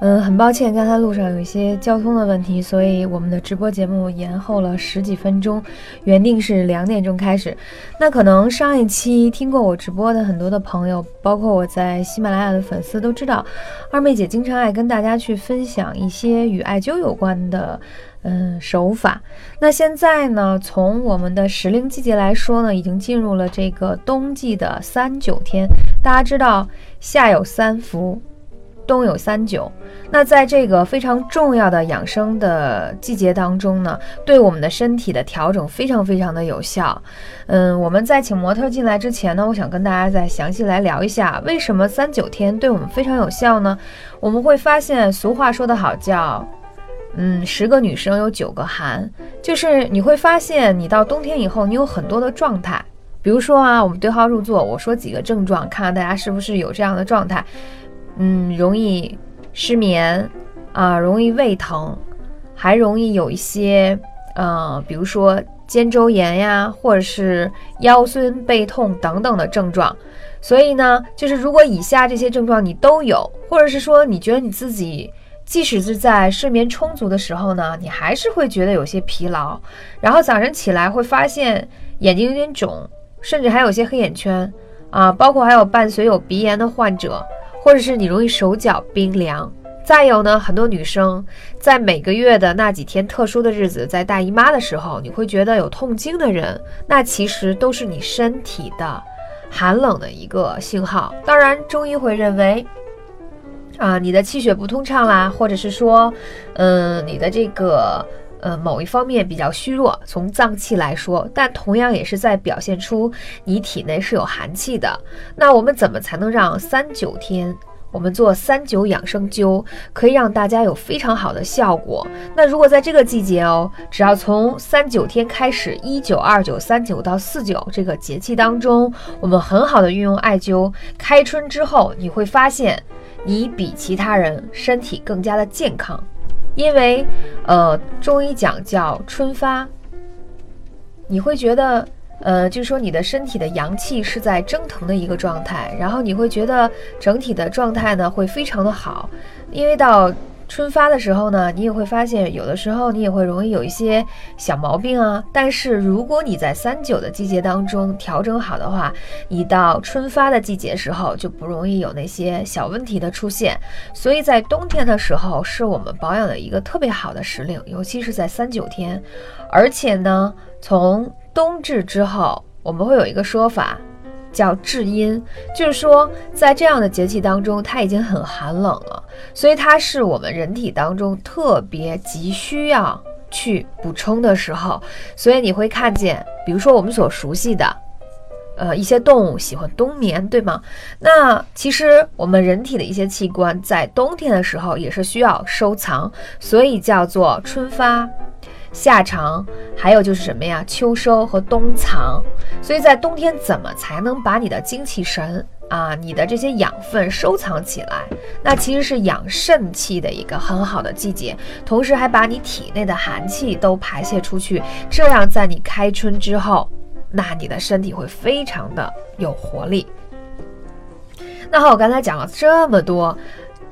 嗯，很抱歉，刚才路上有一些交通的问题，所以我们的直播节目延后了十几分钟，原定是两点钟开始。那可能上一期听过我直播的很多的朋友，包括我在喜马拉雅的粉丝都知道，二妹姐经常爱跟大家去分享一些与艾灸有关的。嗯，手法。那现在呢？从我们的时令季节来说呢，已经进入了这个冬季的三九天。大家知道，夏有三伏，冬有三九。那在这个非常重要的养生的季节当中呢，对我们的身体的调整非常非常的有效。嗯，我们在请模特进来之前呢，我想跟大家再详细来聊一下，为什么三九天对我们非常有效呢？我们会发现，俗话说得好，叫。嗯，十个女生有九个寒，就是你会发现，你到冬天以后，你有很多的状态。比如说啊，我们对号入座，我说几个症状，看看大家是不是有这样的状态。嗯，容易失眠啊，容易胃疼，还容易有一些，呃，比如说肩周炎呀，或者是腰酸背痛等等的症状。所以呢，就是如果以下这些症状你都有，或者是说你觉得你自己。即使是在睡眠充足的时候呢，你还是会觉得有些疲劳，然后早晨起来会发现眼睛有点肿，甚至还有些黑眼圈啊，包括还有伴随有鼻炎的患者，或者是你容易手脚冰凉。再有呢，很多女生在每个月的那几天特殊的日子，在大姨妈的时候，你会觉得有痛经的人，那其实都是你身体的寒冷的一个信号。当然，中医会认为。啊，你的气血不通畅啦，或者是说，嗯，你的这个呃某一方面比较虚弱，从脏器来说，但同样也是在表现出你体内是有寒气的。那我们怎么才能让三九天我们做三九养生灸，可以让大家有非常好的效果？那如果在这个季节哦，只要从三九天开始，一九、二九、三九到四九这个节气当中，我们很好的运用艾灸，开春之后你会发现。你比其他人身体更加的健康，因为，呃，中医讲叫春发，你会觉得，呃，就是说你的身体的阳气是在蒸腾的一个状态，然后你会觉得整体的状态呢会非常的好，因为到。春发的时候呢，你也会发现，有的时候你也会容易有一些小毛病啊。但是如果你在三九的季节当中调整好的话，一到春发的季节时候就不容易有那些小问题的出现。所以在冬天的时候是我们保养的一个特别好的时令，尤其是在三九天。而且呢，从冬至之后，我们会有一个说法。叫至阴，就是说，在这样的节气当中，它已经很寒冷了，所以它是我们人体当中特别急需要去补充的时候。所以你会看见，比如说我们所熟悉的，呃，一些动物喜欢冬眠，对吗？那其实我们人体的一些器官在冬天的时候也是需要收藏，所以叫做春发。夏藏，还有就是什么呀？秋收和冬藏。所以在冬天，怎么才能把你的精气神啊，你的这些养分收藏起来？那其实是养肾气的一个很好的季节，同时还把你体内的寒气都排泄出去。这样，在你开春之后，那你的身体会非常的有活力。那好，我刚才讲了这么多。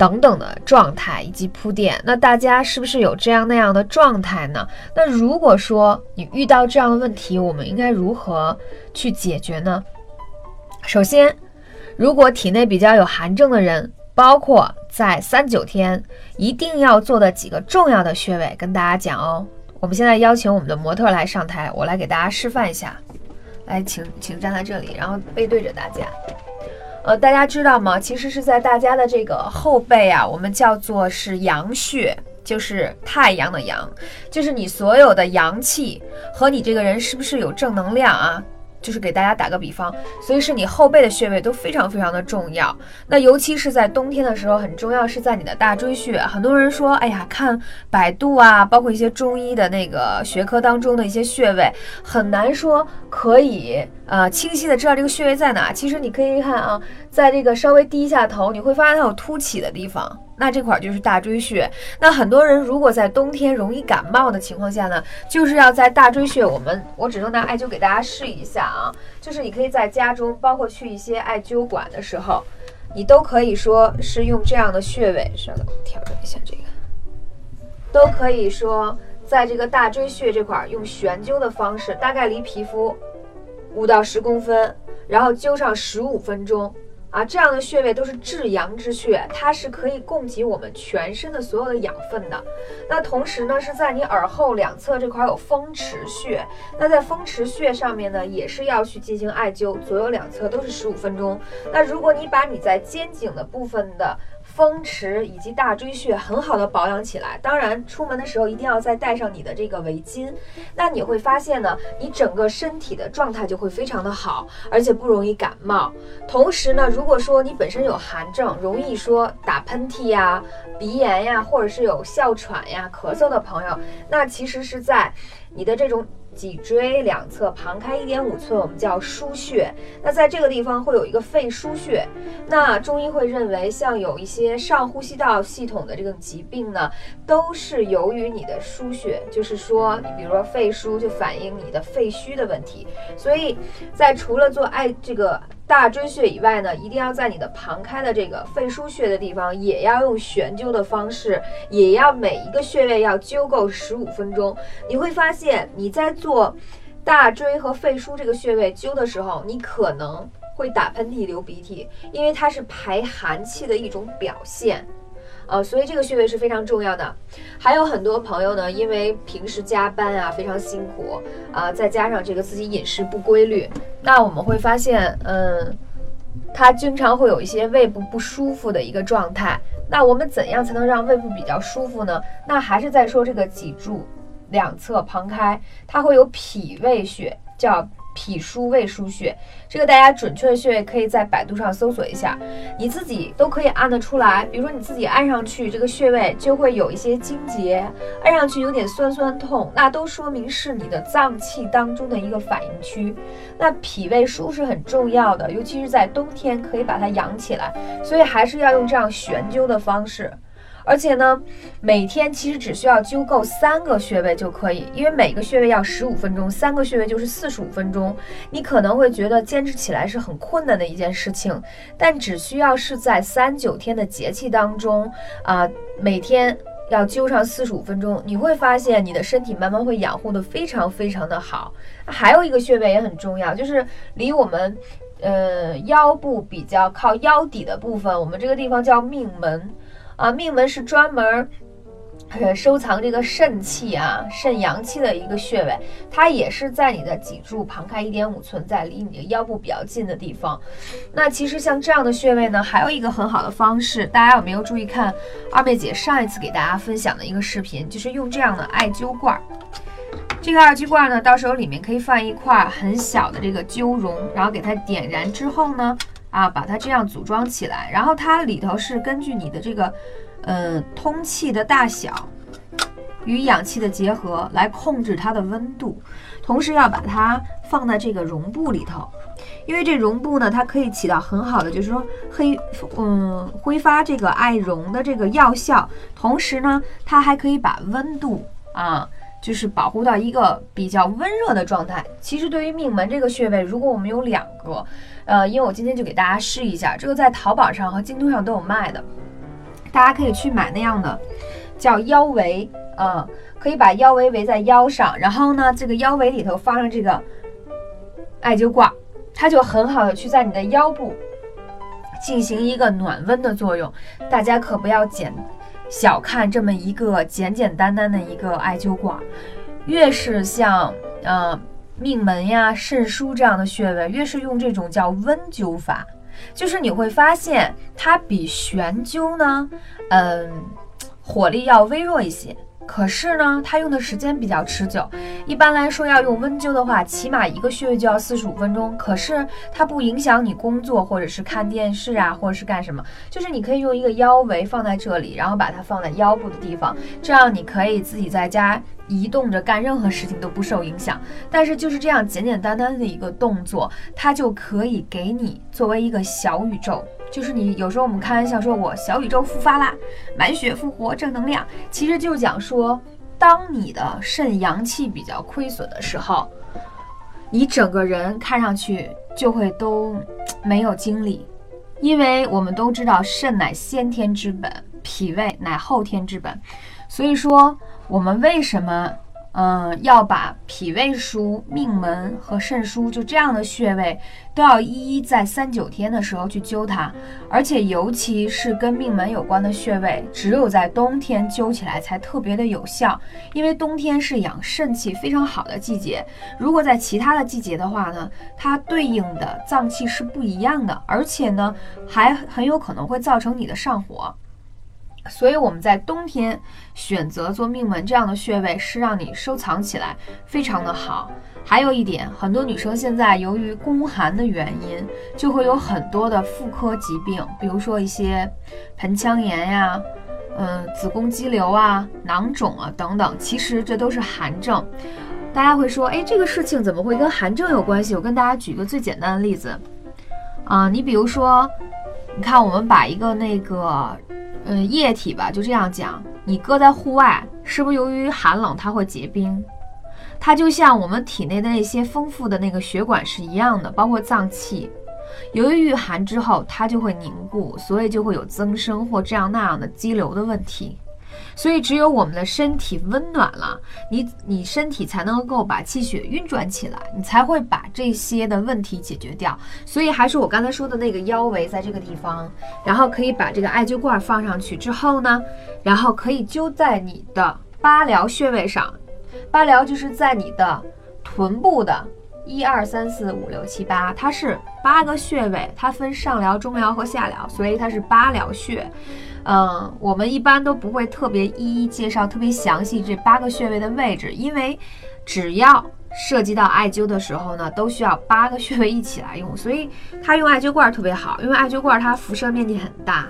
等等的状态以及铺垫，那大家是不是有这样那样的状态呢？那如果说你遇到这样的问题，我们应该如何去解决呢？首先，如果体内比较有寒症的人，包括在三九天一定要做的几个重要的穴位，跟大家讲哦。我们现在邀请我们的模特来上台，我来给大家示范一下。来，请请站在这里，然后背对着大家。呃，大家知道吗？其实是在大家的这个后背啊，我们叫做是阳穴，就是太阳的阳，就是你所有的阳气和你这个人是不是有正能量啊？就是给大家打个比方，所以是你后背的穴位都非常非常的重要。那尤其是在冬天的时候，很重要是在你的大椎穴。很多人说，哎呀，看百度啊，包括一些中医的那个学科当中的一些穴位，很难说可以呃清晰的知道这个穴位在哪。其实你可以看啊，在这个稍微低下头，你会发现它有凸起的地方。那这块就是大椎穴。那很多人如果在冬天容易感冒的情况下呢，就是要在大椎穴。我们我只能拿艾灸给大家试一下啊，就是你可以在家中，包括去一些艾灸馆的时候，你都可以说是用这样的穴位。稍等，调整一下这个，都可以说在这个大椎穴这块用悬灸的方式，大概离皮肤五到十公分，然后灸上十五分钟。啊，这样的穴位都是至阳之穴，它是可以供给我们全身的所有的养分的。那同时呢，是在你耳后两侧这块有风池穴，那在风池穴上面呢，也是要去进行艾灸，左右两侧都是十五分钟。那如果你把你在肩颈的部分的风池以及大椎穴很好的保养起来，当然出门的时候一定要再带上你的这个围巾。那你会发现呢，你整个身体的状态就会非常的好，而且不容易感冒。同时呢，如果说你本身有寒症，容易说打喷嚏呀、鼻炎呀，或者是有哮喘呀、咳嗽的朋友，那其实是在你的这种。脊椎两侧旁开一点五寸，我们叫腧穴。那在这个地方会有一个肺腧穴。那中医会认为，像有一些上呼吸道系统的这种疾病呢，都是由于你的腧穴，就是说，你比如说肺腧就反映你的肺虚的问题。所以在除了做艾这个。大椎穴以外呢，一定要在你的旁开的这个肺腧穴的地方，也要用悬灸的方式，也要每一个穴位要灸够十五分钟。你会发现你在做大椎和肺腧这个穴位灸的时候，你可能会打喷嚏、流鼻涕，因为它是排寒气的一种表现。呃，所以这个穴位是非常重要的。还有很多朋友呢，因为平时加班啊非常辛苦啊，再加上这个自己饮食不规律，那我们会发现，嗯，他经常会有一些胃部不舒服的一个状态。那我们怎样才能让胃部比较舒服呢？那还是在说这个脊柱两侧旁开，它会有脾胃穴，叫。脾腧胃腧穴，这个大家准确的穴位可以在百度上搜索一下，你自己都可以按得出来。比如说你自己按上去，这个穴位就会有一些筋结，按上去有点酸酸痛，那都说明是你的脏器当中的一个反应区。那脾胃腧是很重要的，尤其是在冬天可以把它养起来，所以还是要用这样悬灸的方式。而且呢，每天其实只需要灸够三个穴位就可以，因为每个穴位要十五分钟，三个穴位就是四十五分钟。你可能会觉得坚持起来是很困难的一件事情，但只需要是在三九天的节气当中啊，每天要灸上四十五分钟，你会发现你的身体慢慢会养护的非常非常的好。还有一个穴位也很重要，就是离我们呃腰部比较靠腰底的部分，我们这个地方叫命门。啊，命门是专门呃收藏这个肾气啊、肾阳气的一个穴位，它也是在你的脊柱旁开一点五寸，在离你的腰部比较近的地方。那其实像这样的穴位呢，还有一个很好的方式，大家有没有注意看二妹姐上一次给大家分享的一个视频，就是用这样的艾灸罐。这个艾灸罐呢，到时候里面可以放一块很小的这个灸绒，然后给它点燃之后呢。啊，把它这样组装起来，然后它里头是根据你的这个，呃，通气的大小与氧气的结合来控制它的温度，同时要把它放在这个绒布里头，因为这绒布呢，它可以起到很好的，就是说黑，嗯，挥发这个艾绒的这个药效，同时呢，它还可以把温度啊。就是保护到一个比较温热的状态。其实对于命门这个穴位，如果我们有两个，呃，因为我今天就给大家试一下，这个在淘宝上和京东上都有卖的，大家可以去买那样的，叫腰围，啊，可以把腰围围在腰上，然后呢，这个腰围里头放上这个艾灸挂，它就很好的去在你的腰部进行一个暖温的作用。大家可不要减。小看这么一个简简单单的一个艾灸罐，越是像呃命门呀、肾腧这样的穴位，越是用这种叫温灸法，就是你会发现它比悬灸呢，嗯，火力要微弱一些。可是呢，它用的时间比较持久。一般来说，要用温灸的话，起码一个穴位就要四十五分钟。可是它不影响你工作，或者是看电视啊，或者是干什么。就是你可以用一个腰围放在这里，然后把它放在腰部的地方，这样你可以自己在家移动着干任何事情都不受影响。但是就是这样简简单单的一个动作，它就可以给你作为一个小宇宙。就是你有时候我们开玩笑说，我小宇宙复发啦，满血复活，正能量，其实就讲说，当你的肾阳气比较亏损的时候，你整个人看上去就会都没有精力，因为我们都知道肾乃先天之本，脾胃乃后天之本，所以说我们为什么？嗯，要把脾胃腧、命门和肾腧就这样的穴位，都要一一在三九天的时候去灸它，而且尤其是跟命门有关的穴位，只有在冬天灸起来才特别的有效，因为冬天是养肾气非常好的季节。如果在其他的季节的话呢，它对应的脏器是不一样的，而且呢，还很有可能会造成你的上火。所以我们在冬天选择做命门这样的穴位，是让你收藏起来非常的好。还有一点，很多女生现在由于宫寒的原因，就会有很多的妇科疾病，比如说一些盆腔炎呀，嗯，子宫肌瘤啊、囊肿啊等等。其实这都是寒症。大家会说，哎，这个事情怎么会跟寒症有关系？我跟大家举个最简单的例子，啊，你比如说，你看我们把一个那个。嗯，液体吧，就这样讲，你搁在户外，是不是由于寒冷它会结冰？它就像我们体内的那些丰富的那个血管是一样的，包括脏器，由于遇寒之后它就会凝固，所以就会有增生或这样那样的肌瘤的问题。所以，只有我们的身体温暖了，你你身体才能够把气血运转起来，你才会把这些的问题解决掉。所以，还是我刚才说的那个腰围在这个地方，然后可以把这个艾灸罐放上去之后呢，然后可以灸在你的八髎穴位上。八髎就是在你的臀部的一二三四五六七八，它是八个穴位，它分上髎、中髎和下髎，所以它是八髎穴。嗯，我们一般都不会特别一一介绍特别详细这八个穴位的位置，因为只要涉及到艾灸的时候呢，都需要八个穴位一起来用，所以它用艾灸罐特别好，因为艾灸罐它辐射面积很大，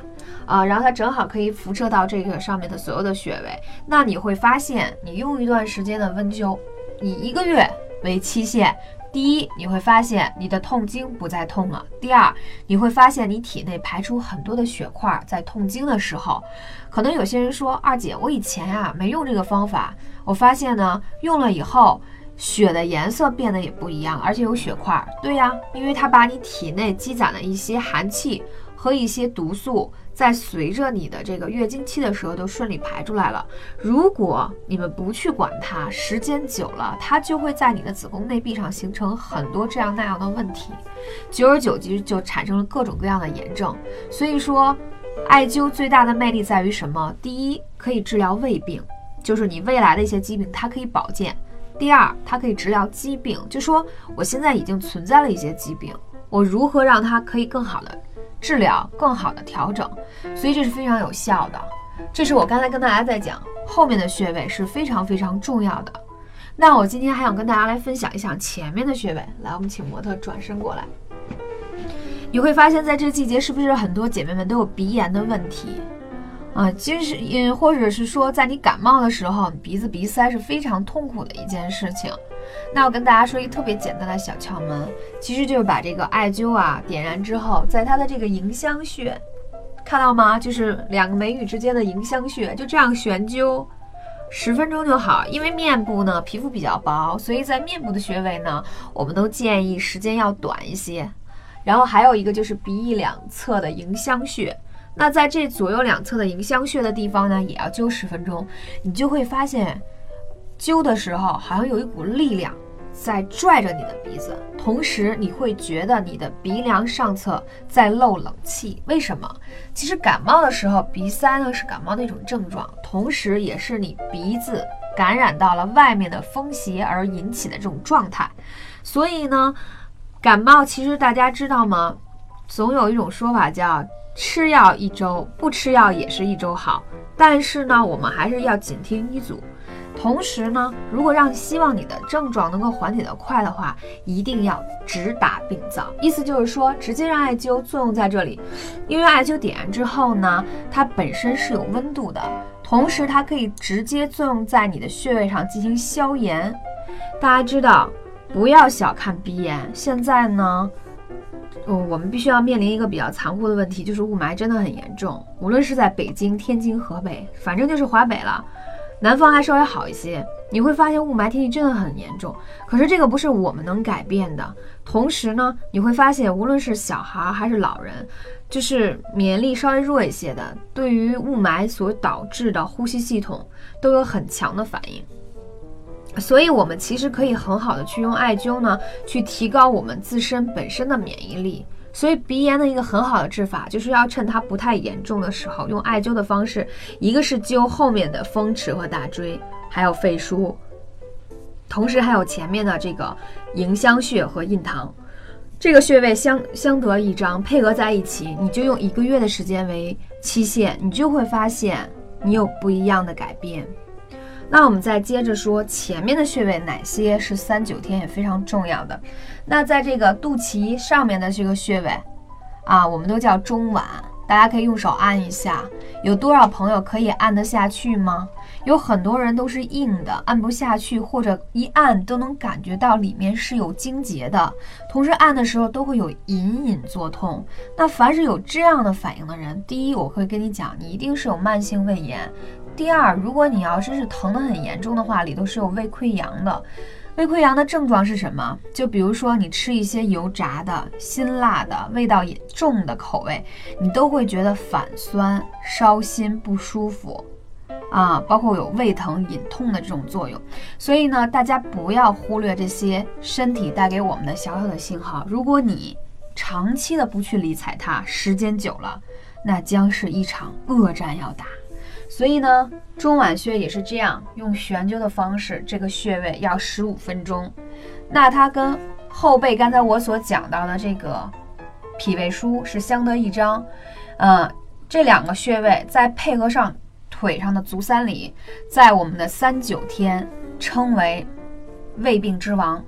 啊，然后它正好可以辐射到这个上面的所有的穴位。那你会发现，你用一段时间的温灸，以一个月为期限。第一，你会发现你的痛经不再痛了。第二，你会发现你体内排出很多的血块，在痛经的时候，可能有些人说，二姐，我以前呀没用这个方法，我发现呢，用了以后，血的颜色变得也不一样，而且有血块。对呀，因为它把你体内积攒的一些寒气和一些毒素。在随着你的这个月经期的时候，都顺利排出来了。如果你们不去管它，时间久了，它就会在你的子宫内壁上形成很多这样那样的问题，久而久之就产生了各种各样的炎症。所以说，艾灸最大的魅力在于什么？第一，可以治疗胃病，就是你未来的一些疾病，它可以保健；第二，它可以治疗疾病，就说我现在已经存在了一些疾病，我如何让它可以更好的。治疗更好的调整，所以这是非常有效的。这是我刚才跟大家在讲后面的穴位是非常非常重要的。那我今天还想跟大家来分享一下前面的穴位。来，我们请模特转身过来。你会发现在这个季节，是不是很多姐妹们都有鼻炎的问题啊？其实，也或者是说，在你感冒的时候，鼻子鼻塞是非常痛苦的一件事情。那我跟大家说一个特别简单的小窍门，其实就是把这个艾灸啊点燃之后，在它的这个迎香穴，看到吗？就是两个眉宇之间的迎香穴，就这样悬灸十分钟就好。因为面部呢皮肤比较薄，所以在面部的穴位呢，我们都建议时间要短一些。然后还有一个就是鼻翼两侧的迎香穴，那在这左右两侧的迎香穴的地方呢，也要灸十分钟，你就会发现。灸的时候，好像有一股力量在拽着你的鼻子，同时你会觉得你的鼻梁上侧在漏冷气。为什么？其实感冒的时候，鼻塞呢是感冒的一种症状，同时也是你鼻子感染到了外面的风邪而引起的这种状态。所以呢，感冒其实大家知道吗？总有一种说法叫吃药一周，不吃药也是一周好。但是呢，我们还是要谨听医嘱。同时呢，如果让希望你的症状能够缓解的快的话，一定要直达病灶。意思就是说，直接让艾灸作用在这里，因为艾灸点燃之后呢，它本身是有温度的，同时它可以直接作用在你的穴位上进行消炎。大家知道，不要小看鼻炎。现在呢，嗯，我们必须要面临一个比较残酷的问题，就是雾霾真的很严重。无论是在北京、天津、河北，反正就是华北了。南方还稍微好一些，你会发现雾霾天气真的很严重。可是这个不是我们能改变的。同时呢，你会发现无论是小孩还是老人，就是免疫力稍微弱一些的，对于雾霾所导致的呼吸系统都有很强的反应。所以，我们其实可以很好的去用艾灸呢，去提高我们自身本身的免疫力。所以鼻炎的一个很好的治法，就是要趁它不太严重的时候，用艾灸的方式，一个是灸后面的风池和大椎，还有肺腧，同时还有前面的这个迎香穴和印堂，这个穴位相相得益彰，配合在一起，你就用一个月的时间为期限，你就会发现你有不一样的改变。那我们再接着说前面的穴位，哪些是三九天也非常重要的？那在这个肚脐上面的这个穴位，啊，我们都叫中脘，大家可以用手按一下。有多少朋友可以按得下去吗？有很多人都是硬的，按不下去，或者一按都能感觉到里面是有经结的，同时按的时候都会有隐隐作痛。那凡是有这样的反应的人，第一，我会跟你讲，你一定是有慢性胃炎。第二，如果你要真是疼得很严重的话，里头是有胃溃疡的。胃溃疡的症状是什么？就比如说你吃一些油炸的、辛辣的、味道也重的口味，你都会觉得反酸、烧心、不舒服啊，包括有胃疼、隐痛的这种作用。所以呢，大家不要忽略这些身体带给我们的小小的信号。如果你长期的不去理睬它，时间久了，那将是一场恶战要打。所以呢，中脘穴也是这样，用悬灸的方式，这个穴位要十五分钟。那它跟后背刚才我所讲到的这个脾胃腧是相得益彰。嗯，这两个穴位再配合上腿上的足三里，在我们的三九天称为胃病之王。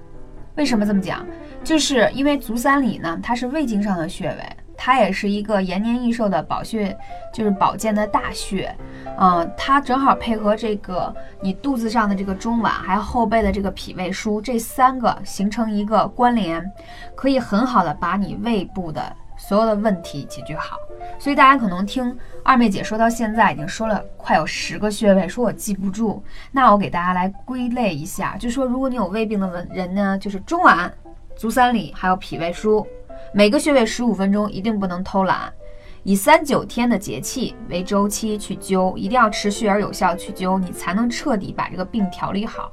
为什么这么讲？就是因为足三里呢，它是胃经上的穴位。它也是一个延年益寿的宝穴，就是保健的大穴，嗯，它正好配合这个你肚子上的这个中脘，还有后背的这个脾胃腧，这三个形成一个关联，可以很好的把你胃部的所有的问题解决好。所以大家可能听二妹姐说到现在已经说了快有十个穴位，说我记不住，那我给大家来归类一下，就说如果你有胃病的人呢，就是中脘、足三里还有脾胃腧。每个穴位十五分钟，一定不能偷懒，以三九天的节气为周期去灸，一定要持续而有效去灸，你才能彻底把这个病调理好。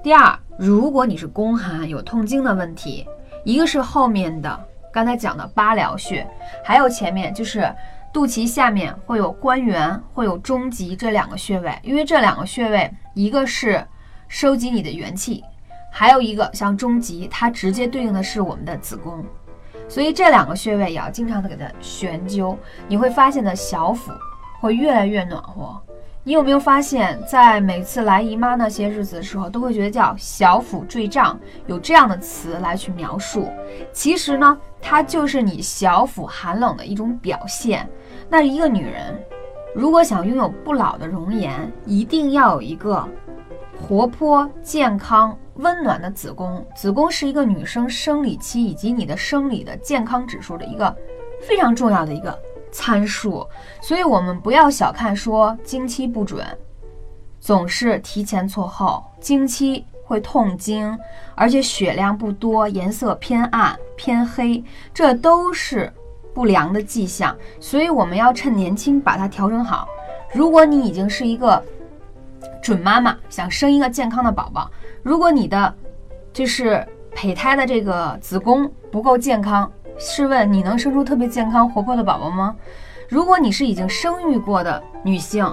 第二，如果你是宫寒有痛经的问题，一个是后面的刚才讲的八髎穴，还有前面就是肚脐下面会有关元，会有中极这两个穴位，因为这两个穴位一个是收集你的元气，还有一个像中极，它直接对应的是我们的子宫。所以这两个穴位也要经常的给它悬灸，你会发现的小腹会越来越暖和。你有没有发现，在每次来姨妈那些日子的时候，都会觉得叫小腹坠胀，有这样的词来去描述。其实呢，它就是你小腹寒冷的一种表现。那一个女人如果想拥有不老的容颜，一定要有一个活泼健康。温暖的子宫，子宫是一个女生生理期以及你的生理的健康指数的一个非常重要的一个参数，所以我们不要小看说经期不准，总是提前错后，经期会痛经，而且血量不多，颜色偏暗偏黑，这都是不良的迹象，所以我们要趁年轻把它调整好。如果你已经是一个准妈妈，想生一个健康的宝宝。如果你的就是胚胎的这个子宫不够健康，试问你能生出特别健康活泼的宝宝吗？如果你是已经生育过的女性，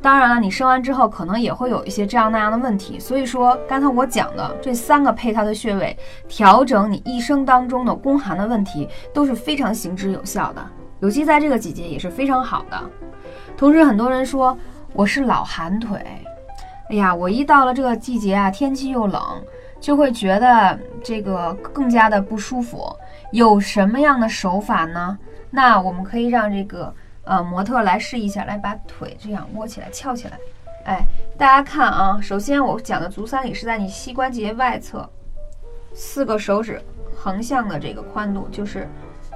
当然了，你生完之后可能也会有一些这样那样的问题。所以说，刚才我讲的这三个配套的穴位，调整你一生当中的宫寒的问题都是非常行之有效的。尤其在这个季节也是非常好的。同时，很多人说我是老寒腿，哎呀，我一到了这个季节啊，天气又冷，就会觉得这个更加的不舒服。有什么样的手法呢？那我们可以让这个呃模特来试一下，来把腿这样窝起来、翘起来。哎，大家看啊，首先我讲的足三里是在你膝关节外侧四个手指横向的这个宽度，就是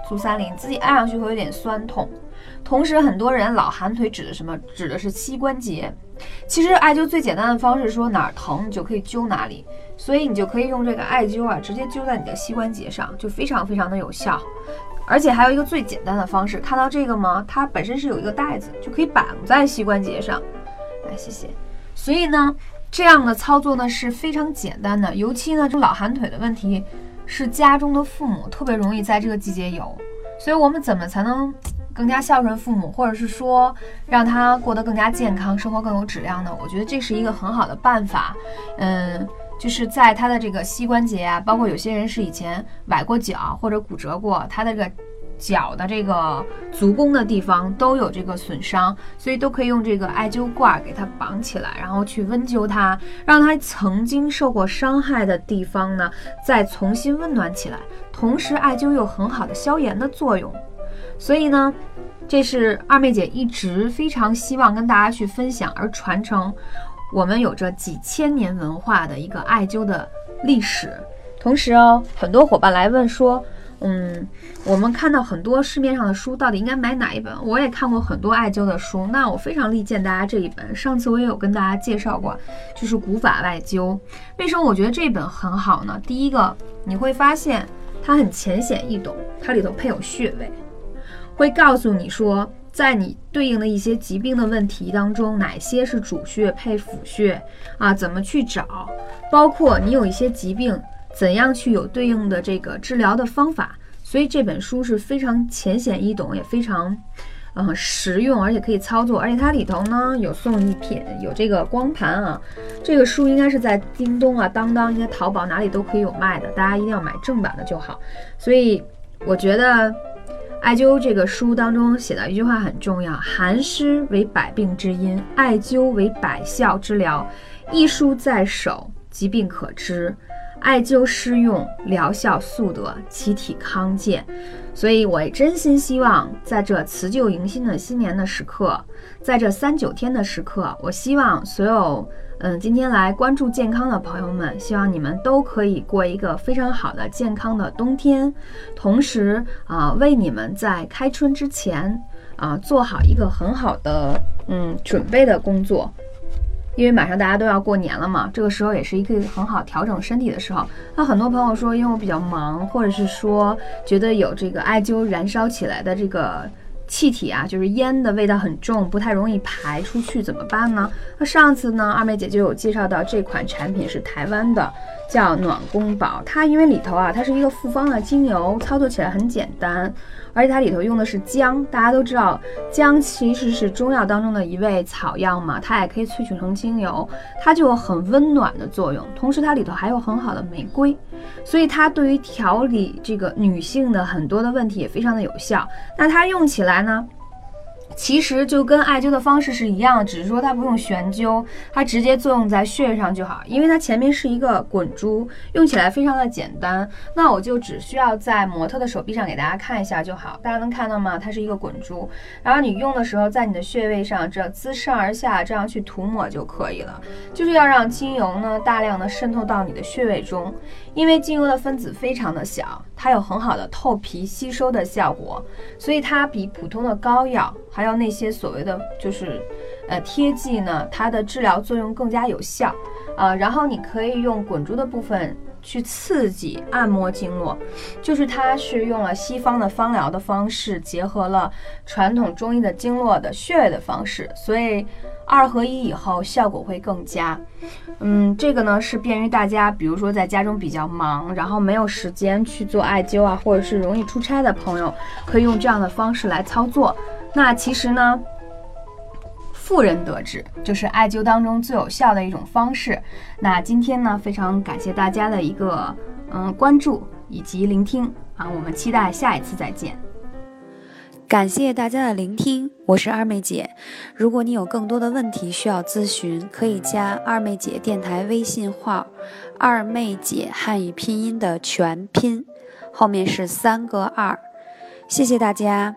足三里，你自己按上去会有点酸痛。同时，很多人老寒腿指的什么？指的是膝关节。其实艾灸最简单的方式，说哪儿疼你就可以灸哪里，所以你就可以用这个艾灸啊，直接灸在你的膝关节上，就非常非常的有效。而且还有一个最简单的方式，看到这个吗？它本身是有一个带子，就可以绑在膝关节上。来，谢谢。所以呢，这样的操作呢是非常简单的。尤其呢，这老寒腿的问题是家中的父母特别容易在这个季节有。所以我们怎么才能更加孝顺父母，或者是说让他过得更加健康，生活更有质量呢？我觉得这是一个很好的办法。嗯。就是在他的这个膝关节啊，包括有些人是以前崴过脚或者骨折过，他的这个脚的这个足弓的地方都有这个损伤，所以都可以用这个艾灸罐给它绑起来，然后去温灸它，让它曾经受过伤害的地方呢再重新温暖起来。同时，艾灸有很好的消炎的作用，所以呢，这是二妹姐一直非常希望跟大家去分享而传承。我们有着几千年文化的一个艾灸的历史，同时哦，很多伙伴来问说，嗯，我们看到很多市面上的书，到底应该买哪一本？我也看过很多艾灸的书，那我非常力荐大家这一本。上次我也有跟大家介绍过，就是古法艾灸。为什么我觉得这本很好呢？第一个，你会发现它很浅显易懂，它里头配有穴位，会告诉你说。在你对应的一些疾病的问题当中，哪些是主穴配辅穴啊？怎么去找？包括你有一些疾病，怎样去有对应的这个治疗的方法？所以这本书是非常浅显易懂，也非常，嗯，实用，而且可以操作。而且它里头呢有送一品，有这个光盘啊。这个书应该是在京东啊、当当、应该淘宝哪里都可以有卖的，大家一定要买正版的就好。所以我觉得。艾灸这个书当中写的一句话很重要：寒湿为百病之因，艾灸为百效之疗。一书在手，疾病可知；艾灸施用，疗效速得，其体康健。所以，我真心希望在这辞旧迎新的新年的时刻，在这三九天的时刻，我希望所有。嗯，今天来关注健康的朋友们，希望你们都可以过一个非常好的健康的冬天。同时啊，为你们在开春之前啊做好一个很好的嗯准备的工作，因为马上大家都要过年了嘛，这个时候也是一个很好调整身体的时候。那很多朋友说，因为我比较忙，或者是说觉得有这个艾灸燃烧起来的这个。气体啊，就是烟的味道很重，不太容易排出去，怎么办呢？那上次呢，二妹姐就有介绍到这款产品是台湾的，叫暖宫宝。它因为里头啊，它是一个复方的精油，操作起来很简单。而且它里头用的是姜，大家都知道姜其实是中药当中的一味草药嘛，它也可以萃取成精油，它就有很温暖的作用。同时它里头还有很好的玫瑰，所以它对于调理这个女性的很多的问题也非常的有效。那它用起来呢？其实就跟艾灸的方式是一样，只是说它不用悬灸，它直接作用在穴位上就好。因为它前面是一个滚珠，用起来非常的简单。那我就只需要在模特的手臂上给大家看一下就好。大家能看到吗？它是一个滚珠，然后你用的时候在你的穴位上这自上而下这样去涂抹就可以了。就是要让精油呢大量的渗透到你的穴位中。因为精油的分子非常的小，它有很好的透皮吸收的效果，所以它比普通的膏药，还有那些所谓的就是，呃贴剂呢，它的治疗作用更加有效。呃，然后你可以用滚珠的部分去刺激按摩经络，就是它是用了西方的方疗的方式，结合了传统中医的经络的穴位的方式，所以。二合一以后效果会更佳，嗯，这个呢是便于大家，比如说在家中比较忙，然后没有时间去做艾灸啊，或者是容易出差的朋友，可以用这样的方式来操作。那其实呢，妇人得志就是艾灸当中最有效的一种方式。那今天呢，非常感谢大家的一个嗯关注以及聆听啊，我们期待下一次再见。感谢大家的聆听，我是二妹姐。如果你有更多的问题需要咨询，可以加二妹姐电台微信号“二妹姐汉语拼音”的全拼，后面是三个二。谢谢大家，